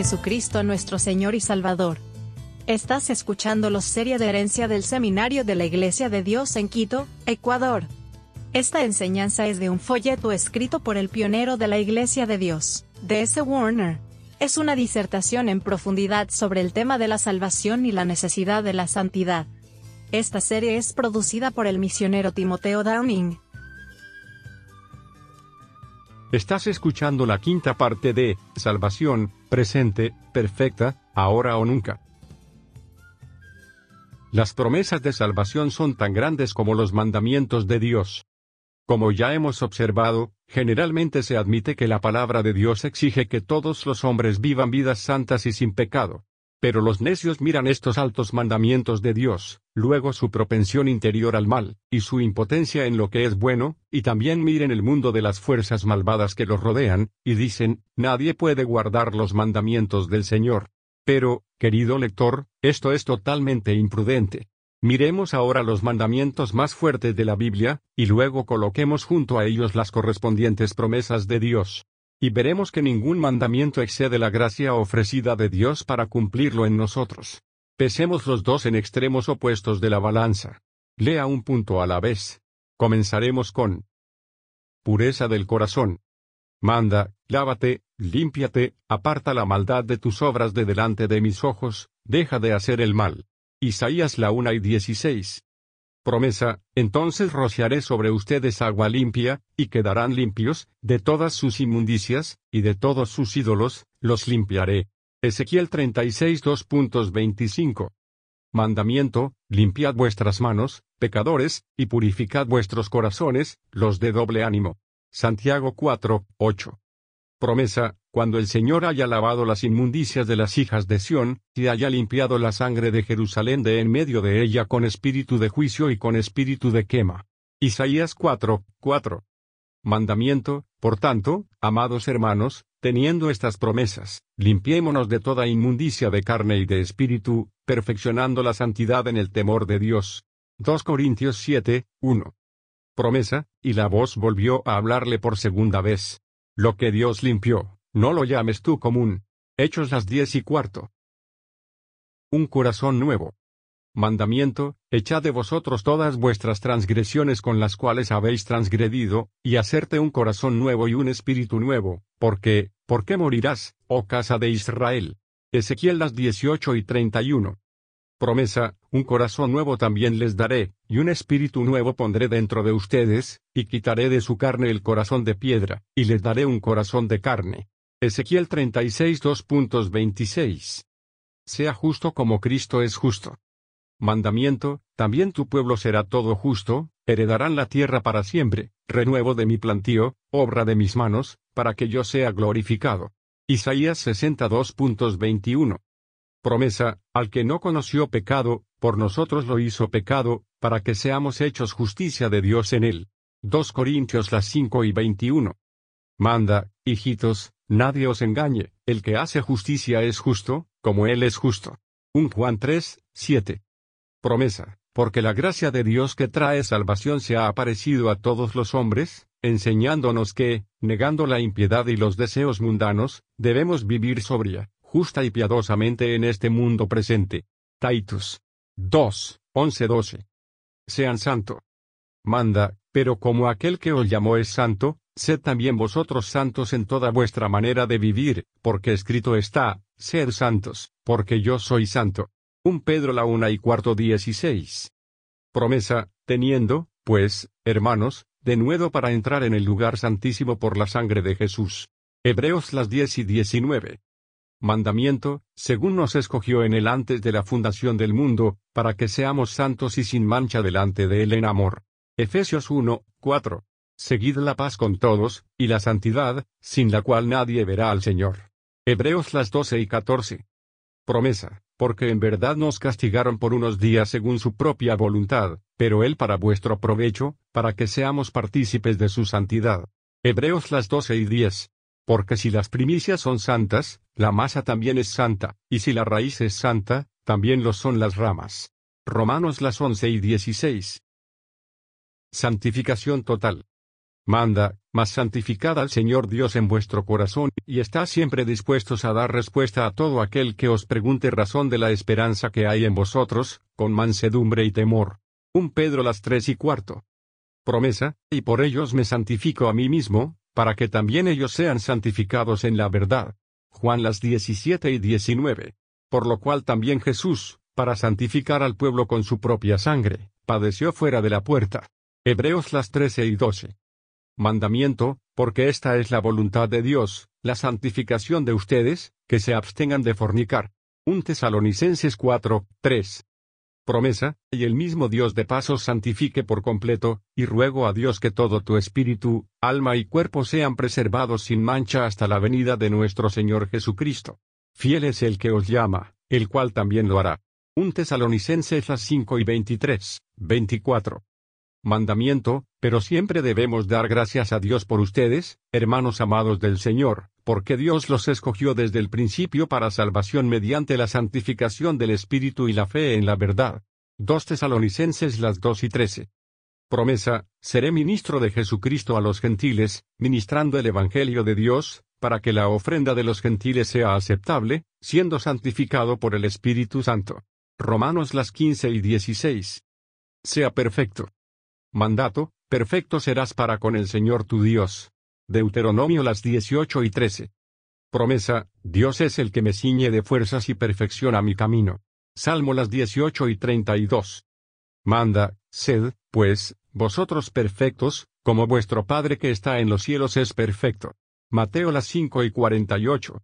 Jesucristo nuestro Señor y Salvador. Estás escuchando los serie de herencia del Seminario de la Iglesia de Dios en Quito, Ecuador. Esta enseñanza es de un folleto escrito por el pionero de la Iglesia de Dios, D.S. Warner. Es una disertación en profundidad sobre el tema de la salvación y la necesidad de la santidad. Esta serie es producida por el misionero Timoteo Downing. Estás escuchando la quinta parte de Salvación, presente, perfecta, ahora o nunca. Las promesas de salvación son tan grandes como los mandamientos de Dios. Como ya hemos observado, generalmente se admite que la palabra de Dios exige que todos los hombres vivan vidas santas y sin pecado. Pero los necios miran estos altos mandamientos de Dios, luego su propensión interior al mal, y su impotencia en lo que es bueno, y también miren el mundo de las fuerzas malvadas que los rodean, y dicen, nadie puede guardar los mandamientos del Señor. Pero, querido lector, esto es totalmente imprudente. Miremos ahora los mandamientos más fuertes de la Biblia, y luego coloquemos junto a ellos las correspondientes promesas de Dios. Y veremos que ningún mandamiento excede la gracia ofrecida de Dios para cumplirlo en nosotros. Pesemos los dos en extremos opuestos de la balanza. Lea un punto a la vez. Comenzaremos con pureza del corazón. Manda, lávate, límpiate, aparta la maldad de tus obras de delante de mis ojos, deja de hacer el mal. Isaías la 1 y 16 promesa, entonces rociaré sobre ustedes agua limpia, y quedarán limpios, de todas sus inmundicias, y de todos sus ídolos, los limpiaré. Ezequiel 36 2.25. Mandamiento, limpiad vuestras manos, pecadores, y purificad vuestros corazones, los de doble ánimo. Santiago 4, 8 promesa, cuando el Señor haya lavado las inmundicias de las hijas de Sión, y haya limpiado la sangre de Jerusalén de en medio de ella con espíritu de juicio y con espíritu de quema. Isaías 4, 4. Mandamiento, por tanto, amados hermanos, teniendo estas promesas, limpiémonos de toda inmundicia de carne y de espíritu, perfeccionando la santidad en el temor de Dios. 2 Corintios 7, 1. Promesa, y la voz volvió a hablarle por segunda vez. Lo que Dios limpió, no lo llames tú común. Hechos las diez y cuarto. Un corazón nuevo. Mandamiento, echad de vosotros todas vuestras transgresiones con las cuales habéis transgredido, y hacerte un corazón nuevo y un espíritu nuevo, porque, ¿por qué morirás, oh casa de Israel? Ezequiel las 18 y 31 promesa, un corazón nuevo también les daré, y un espíritu nuevo pondré dentro de ustedes, y quitaré de su carne el corazón de piedra, y les daré un corazón de carne. Ezequiel 36 2.26. Sea justo como Cristo es justo. Mandamiento, también tu pueblo será todo justo, heredarán la tierra para siempre, renuevo de mi plantío, obra de mis manos, para que yo sea glorificado. Isaías 62.21 promesa, al que no conoció pecado, por nosotros lo hizo pecado, para que seamos hechos justicia de Dios en él. 2 Corintios las 5 y 21. Manda, hijitos, nadie os engañe, el que hace justicia es justo, como él es justo. 1 Juan 3, 7. Promesa, porque la gracia de Dios que trae salvación se ha aparecido a todos los hombres, enseñándonos que, negando la impiedad y los deseos mundanos, debemos vivir sobria, justa y piadosamente en este mundo presente. Titus 2, 11-12. Sean santo. Manda, pero como aquel que os llamó es santo, sed también vosotros santos en toda vuestra manera de vivir, porque escrito está, sed santos, porque yo soy santo. Un Pedro la una y cuarto dieciséis. Promesa, teniendo, pues, hermanos, de nuevo para entrar en el lugar santísimo por la sangre de Jesús. Hebreos las diez y diecinueve mandamiento, según nos escogió en él antes de la fundación del mundo, para que seamos santos y sin mancha delante de él en amor. Efesios 1, 4. Seguid la paz con todos, y la santidad, sin la cual nadie verá al Señor. Hebreos las 12 y 14. Promesa, porque en verdad nos castigaron por unos días según su propia voluntad, pero él para vuestro provecho, para que seamos partícipes de su santidad. Hebreos las 12 y 10. Porque si las primicias son santas, la masa también es santa, y si la raíz es santa, también lo son las ramas. Romanos las 11 y 16. Santificación total. Manda, mas santificad al Señor Dios en vuestro corazón, y estad siempre dispuestos a dar respuesta a todo aquel que os pregunte razón de la esperanza que hay en vosotros, con mansedumbre y temor. Un Pedro las tres y cuarto. Promesa, y por ellos me santifico a mí mismo, para que también ellos sean santificados en la verdad. Juan las 17 y 19. Por lo cual también Jesús, para santificar al pueblo con su propia sangre, padeció fuera de la puerta. Hebreos las 13 y 12 mandamiento, porque esta es la voluntad de Dios, la santificación de ustedes, que se abstengan de fornicar. 1 Tesalonicenses 4, 3. Promesa, y el mismo Dios de paso santifique por completo, y ruego a Dios que todo tu espíritu, alma y cuerpo sean preservados sin mancha hasta la venida de nuestro Señor Jesucristo. Fiel es el que os llama, el cual también lo hará. 1 Tesalonicenses 5 y 23, 24 mandamiento, pero siempre debemos dar gracias a Dios por ustedes, hermanos amados del Señor, porque Dios los escogió desde el principio para salvación mediante la santificación del Espíritu y la fe en la verdad. 2 Tesalonicenses las 2 y 13. Promesa, seré ministro de Jesucristo a los gentiles, ministrando el Evangelio de Dios, para que la ofrenda de los gentiles sea aceptable, siendo santificado por el Espíritu Santo. Romanos las 15 y 16. Sea perfecto. Mandato, perfecto serás para con el Señor tu Dios. Deuteronomio las 18 y 13. Promesa, Dios es el que me ciñe de fuerzas y perfecciona mi camino. Salmo las 18 y 32. Manda, sed, pues, vosotros perfectos, como vuestro Padre que está en los cielos es perfecto. Mateo las 5 y 48.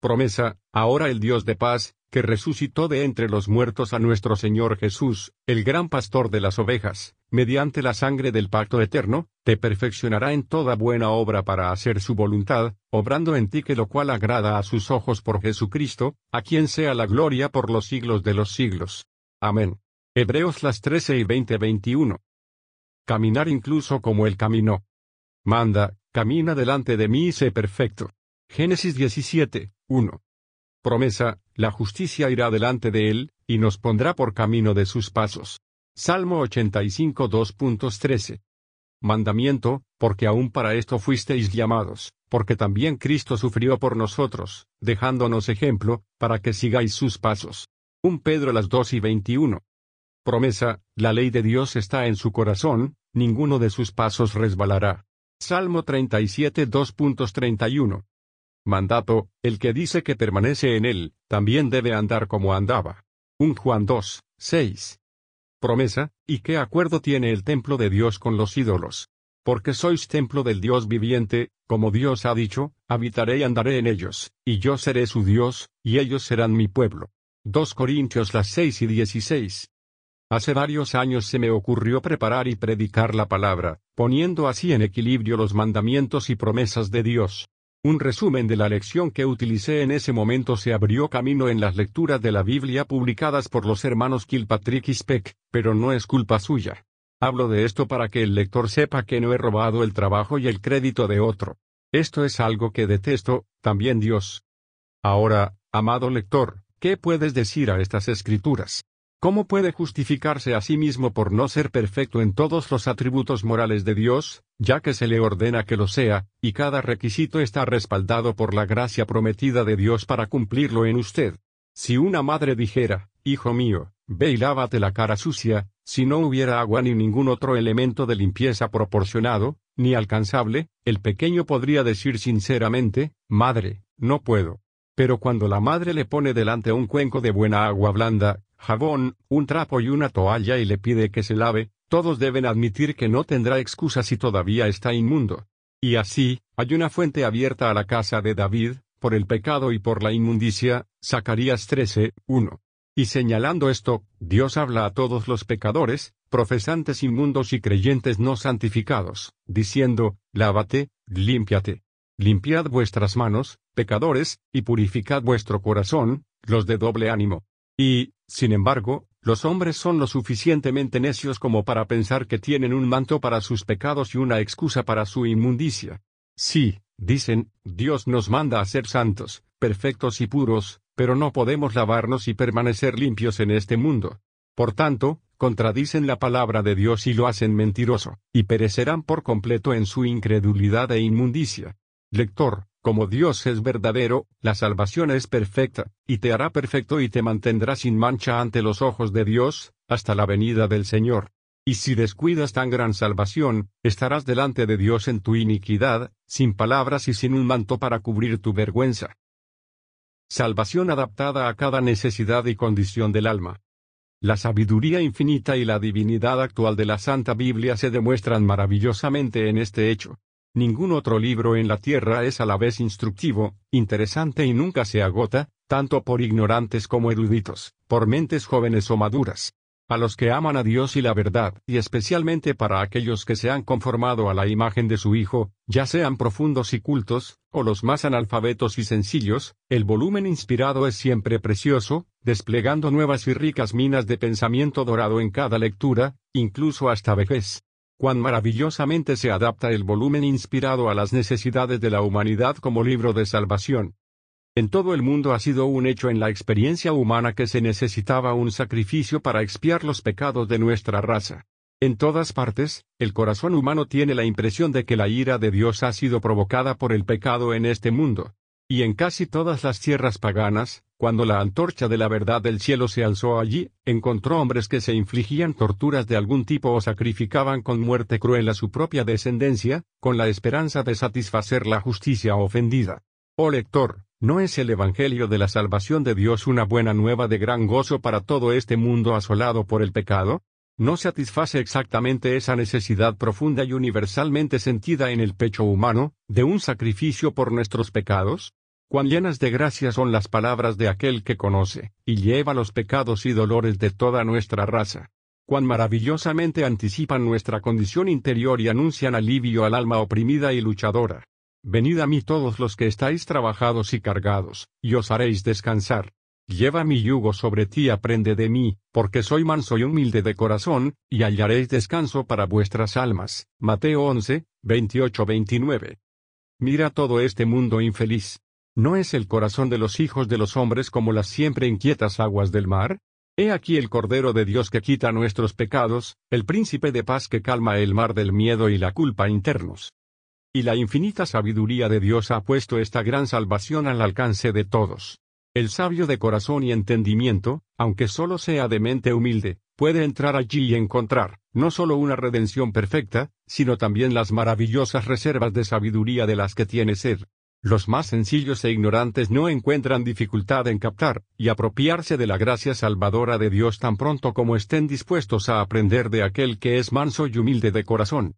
Promesa, ahora el Dios de paz, que resucitó de entre los muertos a nuestro Señor Jesús, el gran pastor de las ovejas, mediante la sangre del pacto eterno, te perfeccionará en toda buena obra para hacer su voluntad, obrando en ti que lo cual agrada a sus ojos por Jesucristo, a quien sea la gloria por los siglos de los siglos. Amén. Hebreos las 13 y 20-21. Caminar incluso como Él caminó. Manda, camina delante de mí y sé perfecto. Génesis 17, 1 promesa, la justicia irá delante de él, y nos pondrá por camino de sus pasos. Salmo 85 2.13. Mandamiento, porque aún para esto fuisteis llamados, porque también Cristo sufrió por nosotros, dejándonos ejemplo, para que sigáis sus pasos. 1 Pedro las 2 y 21. Promesa, la ley de Dios está en su corazón, ninguno de sus pasos resbalará. Salmo 37 2.31 mandato, el que dice que permanece en él, también debe andar como andaba. 1 Juan 2, 6. Promesa, ¿y qué acuerdo tiene el templo de Dios con los ídolos? Porque sois templo del Dios viviente, como Dios ha dicho, habitaré y andaré en ellos, y yo seré su Dios, y ellos serán mi pueblo. 2 Corintios las 6 y 16. Hace varios años se me ocurrió preparar y predicar la palabra, poniendo así en equilibrio los mandamientos y promesas de Dios. Un resumen de la lección que utilicé en ese momento se abrió camino en las lecturas de la Biblia publicadas por los hermanos Kilpatrick y Speck, pero no es culpa suya. Hablo de esto para que el lector sepa que no he robado el trabajo y el crédito de otro. Esto es algo que detesto, también Dios. Ahora, amado lector, ¿qué puedes decir a estas escrituras? ¿Cómo puede justificarse a sí mismo por no ser perfecto en todos los atributos morales de Dios, ya que se le ordena que lo sea, y cada requisito está respaldado por la gracia prometida de Dios para cumplirlo en usted? Si una madre dijera, Hijo mío, ve y lávate la cara sucia, si no hubiera agua ni ningún otro elemento de limpieza proporcionado, ni alcanzable, el pequeño podría decir sinceramente, Madre, no puedo. Pero cuando la madre le pone delante un cuenco de buena agua blanda, jabón, un trapo y una toalla y le pide que se lave, todos deben admitir que no tendrá excusa si todavía está inmundo. Y así, hay una fuente abierta a la casa de David, por el pecado y por la inmundicia, Zacarías 13, 1. Y señalando esto, Dios habla a todos los pecadores, profesantes inmundos y creyentes no santificados, diciendo, Lávate, límpiate. Limpiad vuestras manos, pecadores, y purificad vuestro corazón, los de doble ánimo. Y, sin embargo, los hombres son lo suficientemente necios como para pensar que tienen un manto para sus pecados y una excusa para su inmundicia. Sí, dicen, Dios nos manda a ser santos, perfectos y puros, pero no podemos lavarnos y permanecer limpios en este mundo. Por tanto, contradicen la palabra de Dios y lo hacen mentiroso, y perecerán por completo en su incredulidad e inmundicia. Lector, como Dios es verdadero, la salvación es perfecta, y te hará perfecto y te mantendrá sin mancha ante los ojos de Dios, hasta la venida del Señor. Y si descuidas tan gran salvación, estarás delante de Dios en tu iniquidad, sin palabras y sin un manto para cubrir tu vergüenza. Salvación adaptada a cada necesidad y condición del alma. La sabiduría infinita y la divinidad actual de la Santa Biblia se demuestran maravillosamente en este hecho. Ningún otro libro en la tierra es a la vez instructivo, interesante y nunca se agota, tanto por ignorantes como eruditos, por mentes jóvenes o maduras. A los que aman a Dios y la verdad, y especialmente para aquellos que se han conformado a la imagen de su Hijo, ya sean profundos y cultos, o los más analfabetos y sencillos, el volumen inspirado es siempre precioso, desplegando nuevas y ricas minas de pensamiento dorado en cada lectura, incluso hasta vejez cuán maravillosamente se adapta el volumen inspirado a las necesidades de la humanidad como libro de salvación. En todo el mundo ha sido un hecho en la experiencia humana que se necesitaba un sacrificio para expiar los pecados de nuestra raza. En todas partes, el corazón humano tiene la impresión de que la ira de Dios ha sido provocada por el pecado en este mundo. Y en casi todas las tierras paganas, cuando la antorcha de la verdad del cielo se alzó allí, encontró hombres que se infligían torturas de algún tipo o sacrificaban con muerte cruel a su propia descendencia, con la esperanza de satisfacer la justicia ofendida. Oh lector, ¿no es el Evangelio de la salvación de Dios una buena nueva de gran gozo para todo este mundo asolado por el pecado? ¿No satisface exactamente esa necesidad profunda y universalmente sentida en el pecho humano, de un sacrificio por nuestros pecados? Cuán llenas de gracia son las palabras de aquel que conoce, y lleva los pecados y dolores de toda nuestra raza. Cuán maravillosamente anticipan nuestra condición interior y anuncian alivio al alma oprimida y luchadora. Venid a mí todos los que estáis trabajados y cargados, y os haréis descansar. Lleva mi yugo sobre ti aprende de mí, porque soy manso y humilde de corazón, y hallaréis descanso para vuestras almas. Mateo 11, 28-29. Mira todo este mundo infeliz. ¿No es el corazón de los hijos de los hombres como las siempre inquietas aguas del mar? He aquí el Cordero de Dios que quita nuestros pecados, el príncipe de paz que calma el mar del miedo y la culpa internos. Y la infinita sabiduría de Dios ha puesto esta gran salvación al alcance de todos. El sabio de corazón y entendimiento, aunque solo sea de mente humilde, puede entrar allí y encontrar, no solo una redención perfecta, sino también las maravillosas reservas de sabiduría de las que tiene sed. Los más sencillos e ignorantes no encuentran dificultad en captar y apropiarse de la gracia salvadora de Dios tan pronto como estén dispuestos a aprender de aquel que es manso y humilde de corazón.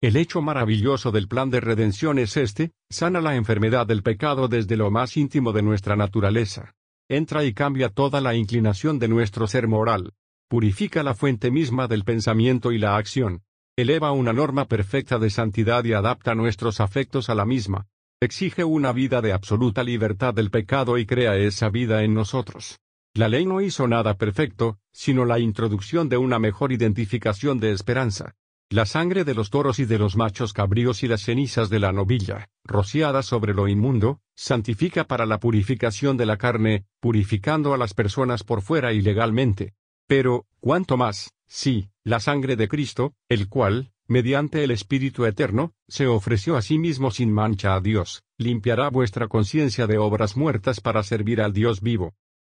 El hecho maravilloso del plan de redención es este, sana la enfermedad del pecado desde lo más íntimo de nuestra naturaleza. Entra y cambia toda la inclinación de nuestro ser moral. Purifica la fuente misma del pensamiento y la acción. Eleva una norma perfecta de santidad y adapta nuestros afectos a la misma exige una vida de absoluta libertad del pecado y crea esa vida en nosotros. La ley no hizo nada perfecto, sino la introducción de una mejor identificación de esperanza. La sangre de los toros y de los machos cabríos y las cenizas de la novilla, rociadas sobre lo inmundo, santifica para la purificación de la carne, purificando a las personas por fuera y legalmente. Pero, ¿cuánto más, sí, la sangre de Cristo, el cual, mediante el Espíritu Eterno, se ofreció a sí mismo sin mancha a Dios, limpiará vuestra conciencia de obras muertas para servir al Dios vivo.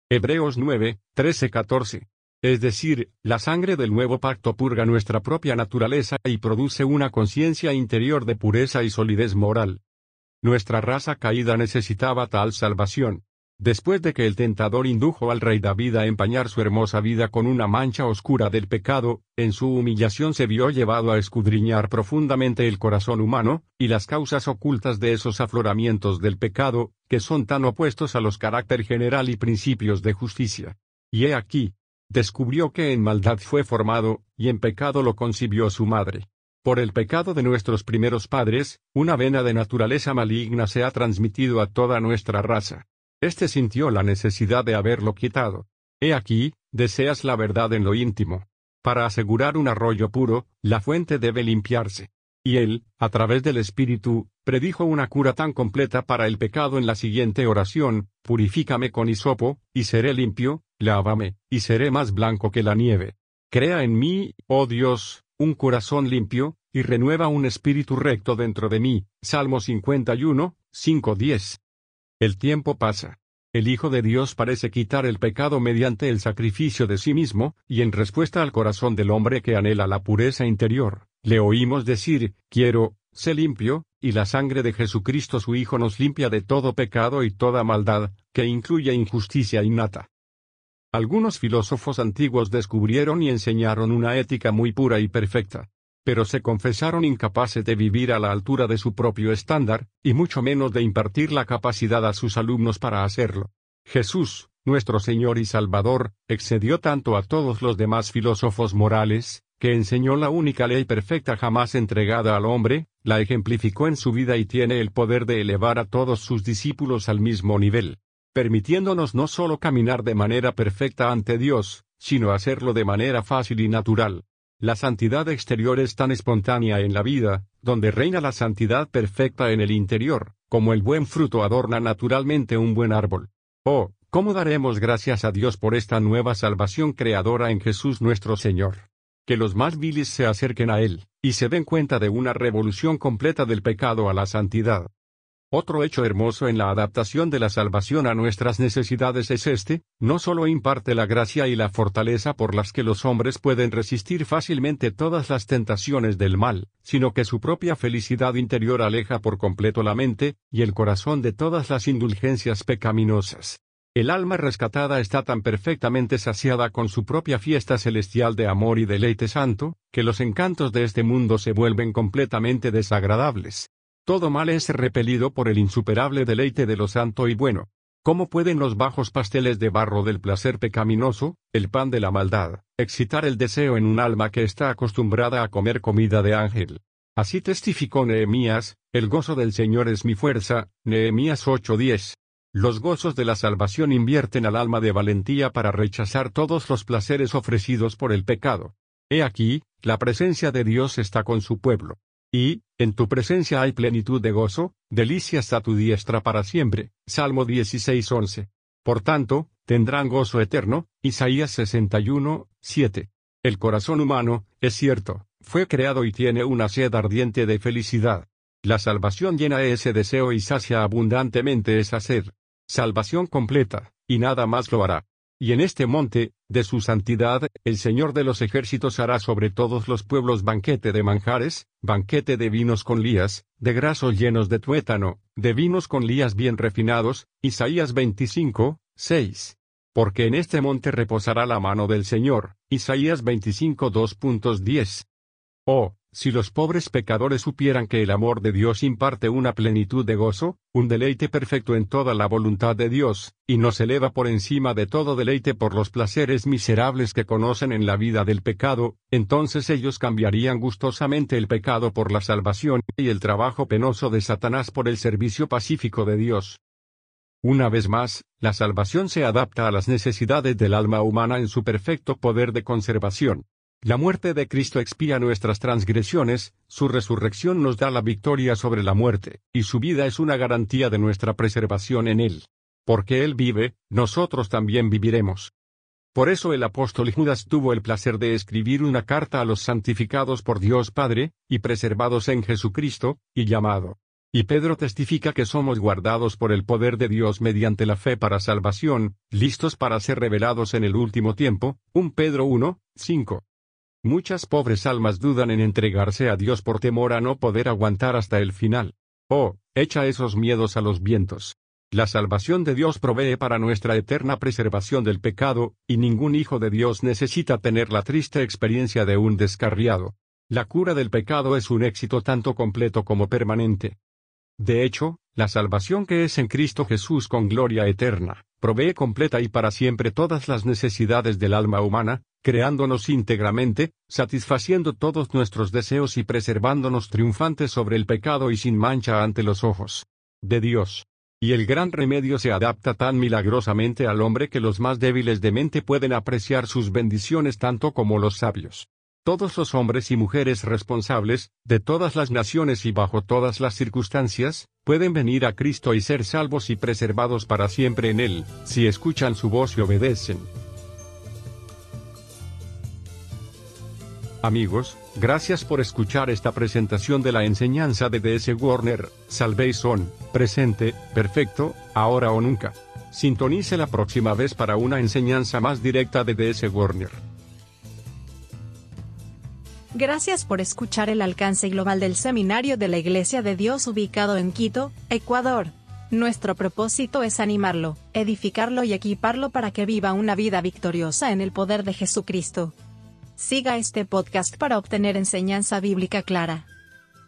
Hebreos 9, 13-14. Es decir, la sangre del nuevo pacto purga nuestra propia naturaleza y produce una conciencia interior de pureza y solidez moral. Nuestra raza caída necesitaba tal salvación, Después de que el tentador indujo al rey David a empañar su hermosa vida con una mancha oscura del pecado, en su humillación se vio llevado a escudriñar profundamente el corazón humano, y las causas ocultas de esos afloramientos del pecado, que son tan opuestos a los carácter general y principios de justicia. Y he aquí, descubrió que en maldad fue formado, y en pecado lo concibió su madre. Por el pecado de nuestros primeros padres, una vena de naturaleza maligna se ha transmitido a toda nuestra raza. Este sintió la necesidad de haberlo quitado. He aquí, deseas la verdad en lo íntimo. Para asegurar un arroyo puro, la fuente debe limpiarse. Y él, a través del Espíritu, predijo una cura tan completa para el pecado en la siguiente oración, Purifícame con hisopo, y seré limpio, lávame, y seré más blanco que la nieve. Crea en mí, oh Dios, un corazón limpio, y renueva un espíritu recto dentro de mí. Salmo 51, 5-10. El tiempo pasa. El Hijo de Dios parece quitar el pecado mediante el sacrificio de sí mismo, y en respuesta al corazón del hombre que anhela la pureza interior, le oímos decir, quiero, sé limpio, y la sangre de Jesucristo su Hijo nos limpia de todo pecado y toda maldad, que incluye injusticia innata. Algunos filósofos antiguos descubrieron y enseñaron una ética muy pura y perfecta, pero se confesaron incapaces de vivir a la altura de su propio estándar, y mucho menos de impartir la capacidad a sus alumnos para hacerlo. Jesús, nuestro Señor y Salvador, excedió tanto a todos los demás filósofos morales, que enseñó la única ley perfecta jamás entregada al hombre, la ejemplificó en su vida y tiene el poder de elevar a todos sus discípulos al mismo nivel, permitiéndonos no solo caminar de manera perfecta ante Dios, sino hacerlo de manera fácil y natural. La santidad exterior es tan espontánea en la vida, donde reina la santidad perfecta en el interior, como el buen fruto adorna naturalmente un buen árbol. Oh, ¿cómo daremos gracias a Dios por esta nueva salvación creadora en Jesús nuestro Señor? Que los más viles se acerquen a Él, y se den cuenta de una revolución completa del pecado a la santidad. Otro hecho hermoso en la adaptación de la salvación a nuestras necesidades es este, no solo imparte la gracia y la fortaleza por las que los hombres pueden resistir fácilmente todas las tentaciones del mal, sino que su propia felicidad interior aleja por completo la mente y el corazón de todas las indulgencias pecaminosas. El alma rescatada está tan perfectamente saciada con su propia fiesta celestial de amor y deleite santo, que los encantos de este mundo se vuelven completamente desagradables. Todo mal es repelido por el insuperable deleite de lo santo y bueno. ¿Cómo pueden los bajos pasteles de barro del placer pecaminoso, el pan de la maldad, excitar el deseo en un alma que está acostumbrada a comer comida de ángel? Así testificó Nehemías, el gozo del Señor es mi fuerza, Nehemías 8:10. Los gozos de la salvación invierten al alma de valentía para rechazar todos los placeres ofrecidos por el pecado. He aquí, la presencia de Dios está con su pueblo. Y, en tu presencia hay plenitud de gozo, delicias a tu diestra para siempre. Salmo 16:11. Por tanto, tendrán gozo eterno. Isaías 61, 7. El corazón humano, es cierto, fue creado y tiene una sed ardiente de felicidad. La salvación llena ese deseo y sacia abundantemente esa sed. Salvación completa, y nada más lo hará. Y en este monte, de su santidad, el Señor de los ejércitos hará sobre todos los pueblos banquete de manjares, banquete de vinos con lías, de grasos llenos de tuétano, de vinos con lías bien refinados, Isaías 25, 6. Porque en este monte reposará la mano del Señor, Isaías 25 2.10. Oh, si los pobres pecadores supieran que el amor de Dios imparte una plenitud de gozo, un deleite perfecto en toda la voluntad de Dios, y nos eleva por encima de todo deleite por los placeres miserables que conocen en la vida del pecado, entonces ellos cambiarían gustosamente el pecado por la salvación, y el trabajo penoso de Satanás por el servicio pacífico de Dios. Una vez más, la salvación se adapta a las necesidades del alma humana en su perfecto poder de conservación. La muerte de Cristo expía nuestras transgresiones, su resurrección nos da la victoria sobre la muerte, y su vida es una garantía de nuestra preservación en Él. Porque Él vive, nosotros también viviremos. Por eso el apóstol Judas tuvo el placer de escribir una carta a los santificados por Dios Padre, y preservados en Jesucristo, y llamado. Y Pedro testifica que somos guardados por el poder de Dios mediante la fe para salvación, listos para ser revelados en el último tiempo, 1 Pedro 1, 5. Muchas pobres almas dudan en entregarse a Dios por temor a no poder aguantar hasta el final. Oh, echa esos miedos a los vientos. La salvación de Dios provee para nuestra eterna preservación del pecado, y ningún hijo de Dios necesita tener la triste experiencia de un descarriado. La cura del pecado es un éxito tanto completo como permanente. De hecho, la salvación que es en Cristo Jesús con gloria eterna, provee completa y para siempre todas las necesidades del alma humana, creándonos íntegramente, satisfaciendo todos nuestros deseos y preservándonos triunfantes sobre el pecado y sin mancha ante los ojos de Dios. Y el gran remedio se adapta tan milagrosamente al hombre que los más débiles de mente pueden apreciar sus bendiciones tanto como los sabios. Todos los hombres y mujeres responsables, de todas las naciones y bajo todas las circunstancias, pueden venir a Cristo y ser salvos y preservados para siempre en Él, si escuchan su voz y obedecen. Amigos, gracias por escuchar esta presentación de la enseñanza de DS Warner, Salvation, presente, perfecto, ahora o nunca. Sintonice la próxima vez para una enseñanza más directa de DS Warner. Gracias por escuchar el alcance global del seminario de la Iglesia de Dios ubicado en Quito, Ecuador. Nuestro propósito es animarlo, edificarlo y equiparlo para que viva una vida victoriosa en el poder de Jesucristo. Siga este podcast para obtener enseñanza bíblica clara.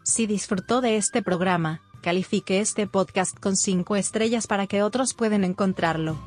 Si disfrutó de este programa, califique este podcast con 5 estrellas para que otros puedan encontrarlo.